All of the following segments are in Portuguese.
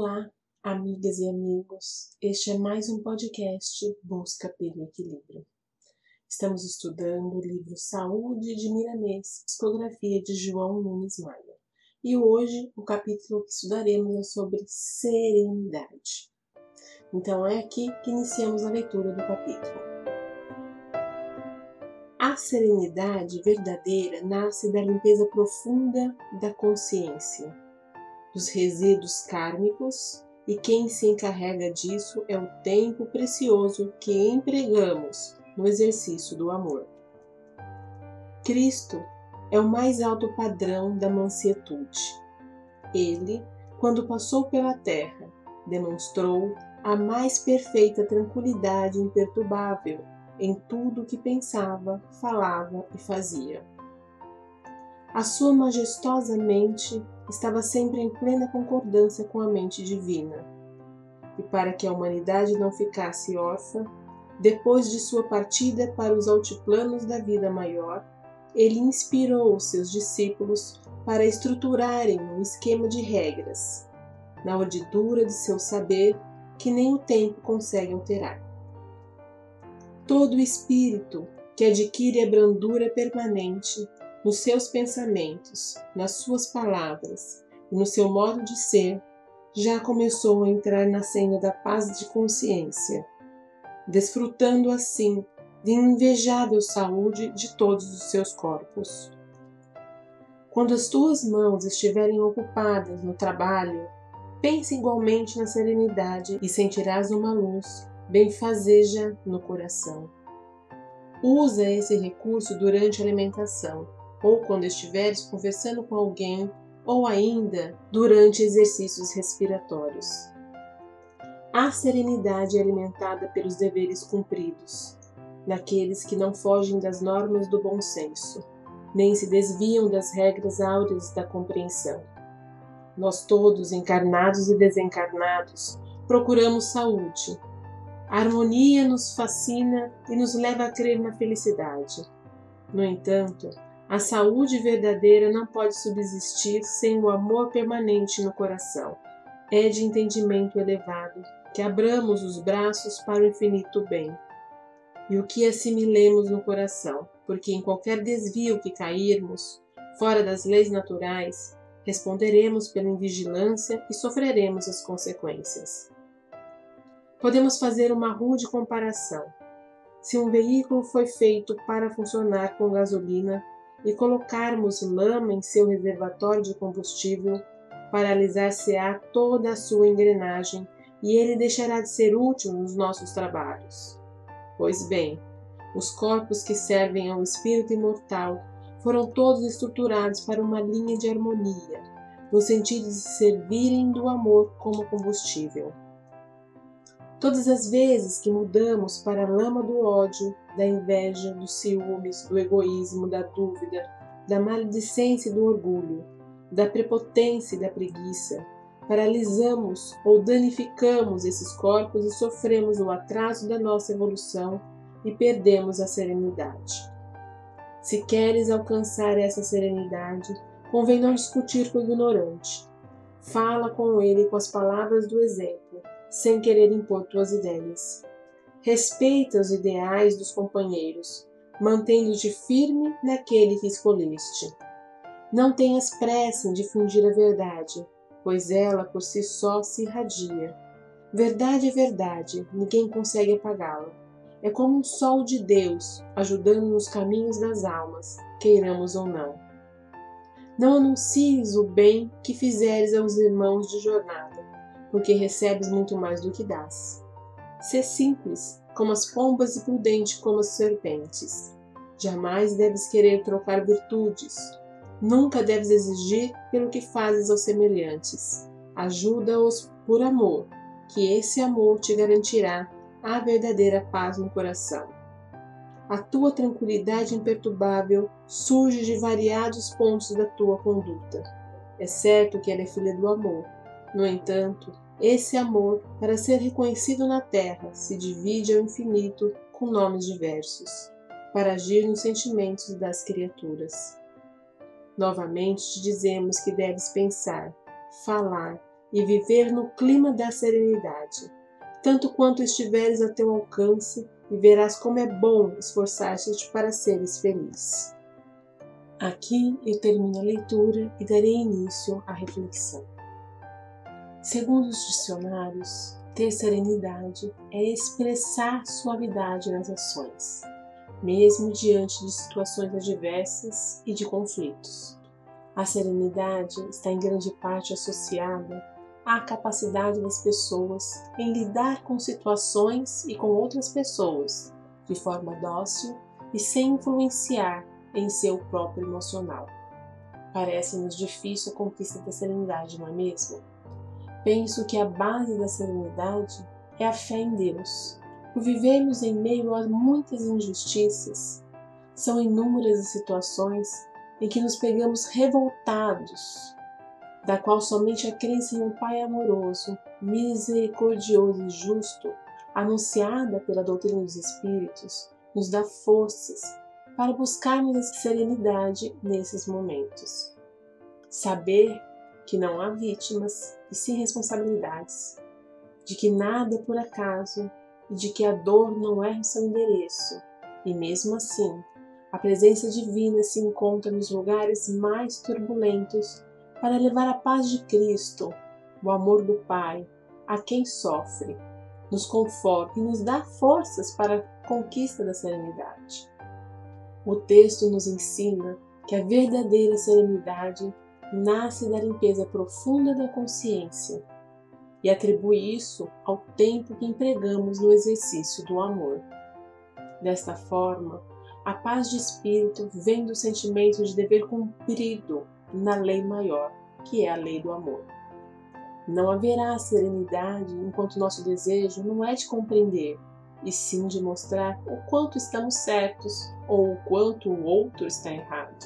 Olá, amigas e amigos. Este é mais um podcast Busca pelo Equilíbrio. Estamos estudando o livro Saúde de Miramês, psicografia de João Nunes Maia. E hoje o capítulo que estudaremos é sobre serenidade. Então é aqui que iniciamos a leitura do capítulo. A serenidade verdadeira nasce da limpeza profunda da consciência dos resíduos kármicos e quem se encarrega disso é o tempo precioso que empregamos no exercício do amor. Cristo é o mais alto padrão da mansietude. Ele, quando passou pela terra, demonstrou a mais perfeita tranquilidade imperturbável em tudo o que pensava, falava e fazia. A sua majestosa mente estava sempre em plena concordância com a mente divina. E para que a humanidade não ficasse órfã, depois de sua partida para os altiplanos da vida maior, ele inspirou os seus discípulos para estruturarem um esquema de regras, na ordidura de seu saber que nem o tempo consegue alterar. Todo espírito que adquire a brandura permanente nos seus pensamentos, nas suas palavras e no seu modo de ser, já começou a entrar na senha da paz de consciência, desfrutando assim de invejável saúde de todos os seus corpos. Quando as tuas mãos estiverem ocupadas no trabalho, pense igualmente na serenidade e sentirás uma luz benfazeja no coração. Usa esse recurso durante a alimentação ou quando estiveres conversando com alguém, ou ainda durante exercícios respiratórios. A serenidade é alimentada pelos deveres cumpridos, naqueles que não fogem das normas do bom senso, nem se desviam das regras áureas da compreensão. Nós todos, encarnados e desencarnados, procuramos saúde. A harmonia nos fascina e nos leva a crer na felicidade. No entanto, a saúde verdadeira não pode subsistir sem o amor permanente no coração. É de entendimento elevado que abramos os braços para o infinito bem e o que assimilemos no coração, porque em qualquer desvio que cairmos, fora das leis naturais, responderemos pela invigilância e sofreremos as consequências. Podemos fazer uma rude comparação. Se um veículo foi feito para funcionar com gasolina, e colocarmos lama em seu reservatório de combustível, paralisar-se-á toda a sua engrenagem e ele deixará de ser útil nos nossos trabalhos. Pois bem, os corpos que servem ao espírito imortal foram todos estruturados para uma linha de harmonia, no sentido de servirem do amor como combustível. Todas as vezes que mudamos para a lama do ódio, da inveja, dos ciúmes, do egoísmo, da dúvida, da maledicência e do orgulho, da prepotência e da preguiça, paralisamos ou danificamos esses corpos e sofremos o atraso da nossa evolução e perdemos a serenidade. Se queres alcançar essa serenidade, convém não discutir com o ignorante. Fala com ele com as palavras do exemplo sem querer impor tuas ideias. Respeita os ideais dos companheiros, mantendo-te firme naquele que escolheste. Não tenhas pressa em difundir a verdade, pois ela por si só se irradia. Verdade é verdade, ninguém consegue apagá-la. É como um sol de Deus, ajudando nos caminhos das almas, queiramos ou não. Não anuncies o bem que fizeres aos irmãos de jornada porque recebes muito mais do que dás. Sê simples, como as pombas, e prudente como as serpentes. Jamais deves querer trocar virtudes. Nunca deves exigir pelo que fazes aos semelhantes. Ajuda-os por amor, que esse amor te garantirá a verdadeira paz no coração. A tua tranquilidade imperturbável surge de variados pontos da tua conduta. É certo que ela é filha do amor, no entanto, esse amor, para ser reconhecido na terra, se divide ao infinito com nomes diversos, para agir nos sentimentos das criaturas. Novamente te dizemos que deves pensar, falar, e viver no clima da serenidade, tanto quanto estiveres a teu alcance e verás como é bom esforçar-te para seres feliz. Aqui eu termino a leitura e darei início à reflexão. Segundo os dicionários, ter serenidade é expressar suavidade nas ações, mesmo diante de situações adversas e de conflitos. A serenidade está em grande parte associada à capacidade das pessoas em lidar com situações e com outras pessoas de forma dócil e sem influenciar em seu próprio emocional. Parece-nos difícil a conquista da serenidade, não é mesmo? Penso que a base da serenidade é a fé em Deus. Por vivermos em meio a muitas injustiças, são inúmeras as situações em que nos pegamos revoltados, da qual somente a crença em um Pai amoroso, misericordioso e justo, anunciada pela doutrina dos Espíritos, nos dá forças para buscarmos serenidade nesses momentos. Saber que não há vítimas e sim responsabilidades, de que nada é por acaso e de que a dor não é o seu endereço, e mesmo assim, a presença divina se encontra nos lugares mais turbulentos para levar a paz de Cristo, o amor do Pai, a quem sofre, nos conforta e nos dá forças para a conquista da serenidade. O texto nos ensina que a verdadeira serenidade nasce da limpeza profunda da consciência e atribui isso ao tempo que empregamos no exercício do amor. Desta forma, a paz de espírito vem do sentimento de dever cumprido na lei maior, que é a lei do amor. Não haverá serenidade enquanto nosso desejo não é de compreender, e sim de mostrar o quanto estamos certos ou o quanto o outro está errado.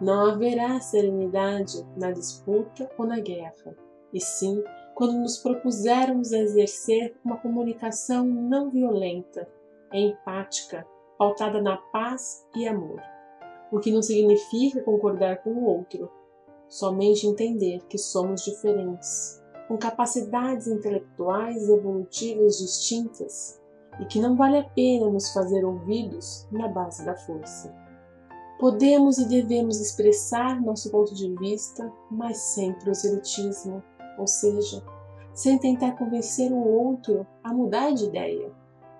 Não haverá serenidade na disputa ou na guerra, e sim quando nos propusermos a exercer uma comunicação não violenta, empática, pautada na paz e amor. O que não significa concordar com o outro, somente entender que somos diferentes, com capacidades intelectuais e evolutivas distintas e que não vale a pena nos fazer ouvidos na base da força. Podemos e devemos expressar nosso ponto de vista, mas sem proselitismo, ou seja, sem tentar convencer o outro a mudar de ideia,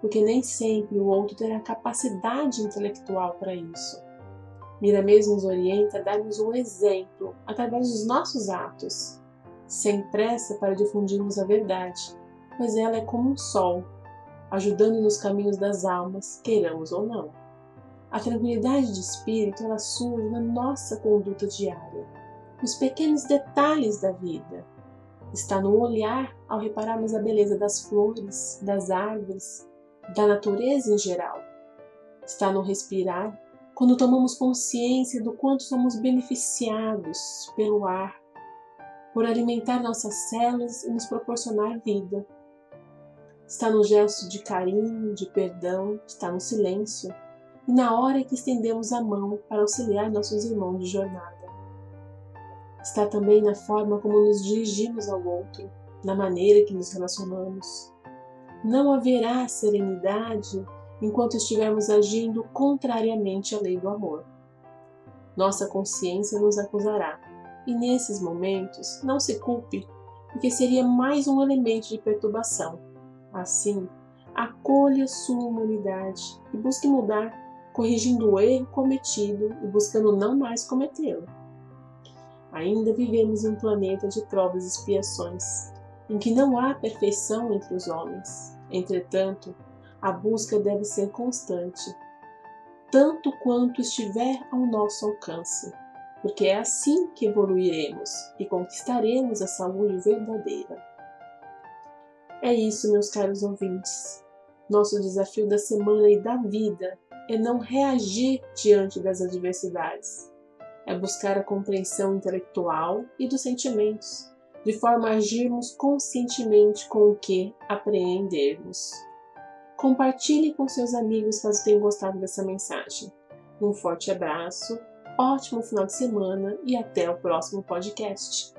porque nem sempre o outro terá capacidade intelectual para isso. Miramês nos orienta a darmos um exemplo através dos nossos atos, sem pressa para difundirmos a verdade, pois ela é como um sol, ajudando nos caminhos das almas, queiramos ou não. A tranquilidade de espírito ela surge na nossa conduta diária, nos pequenos detalhes da vida. Está no olhar ao repararmos a beleza das flores, das árvores, da natureza em geral. Está no respirar quando tomamos consciência do quanto somos beneficiados pelo ar, por alimentar nossas células e nos proporcionar vida. Está no gesto de carinho, de perdão, está no silêncio e na hora que estendemos a mão para auxiliar nossos irmãos de jornada. Está também na forma como nos dirigimos ao outro, na maneira que nos relacionamos. Não haverá serenidade enquanto estivermos agindo contrariamente à lei do amor. Nossa consciência nos acusará, e nesses momentos não se culpe, porque seria mais um elemento de perturbação. Assim, acolha sua humanidade e busque mudar corrigindo o erro cometido e buscando não mais cometê-lo. Ainda vivemos em um planeta de provas e expiações, em que não há perfeição entre os homens. Entretanto, a busca deve ser constante, tanto quanto estiver ao nosso alcance, porque é assim que evoluiremos e conquistaremos a saúde verdadeira. É isso, meus caros ouvintes. Nosso desafio da semana e da vida é não reagir diante das adversidades, é buscar a compreensão intelectual e dos sentimentos, de forma a agirmos conscientemente com o que apreendermos. Compartilhe com seus amigos caso tenham gostado dessa mensagem. Um forte abraço, ótimo final de semana e até o próximo podcast.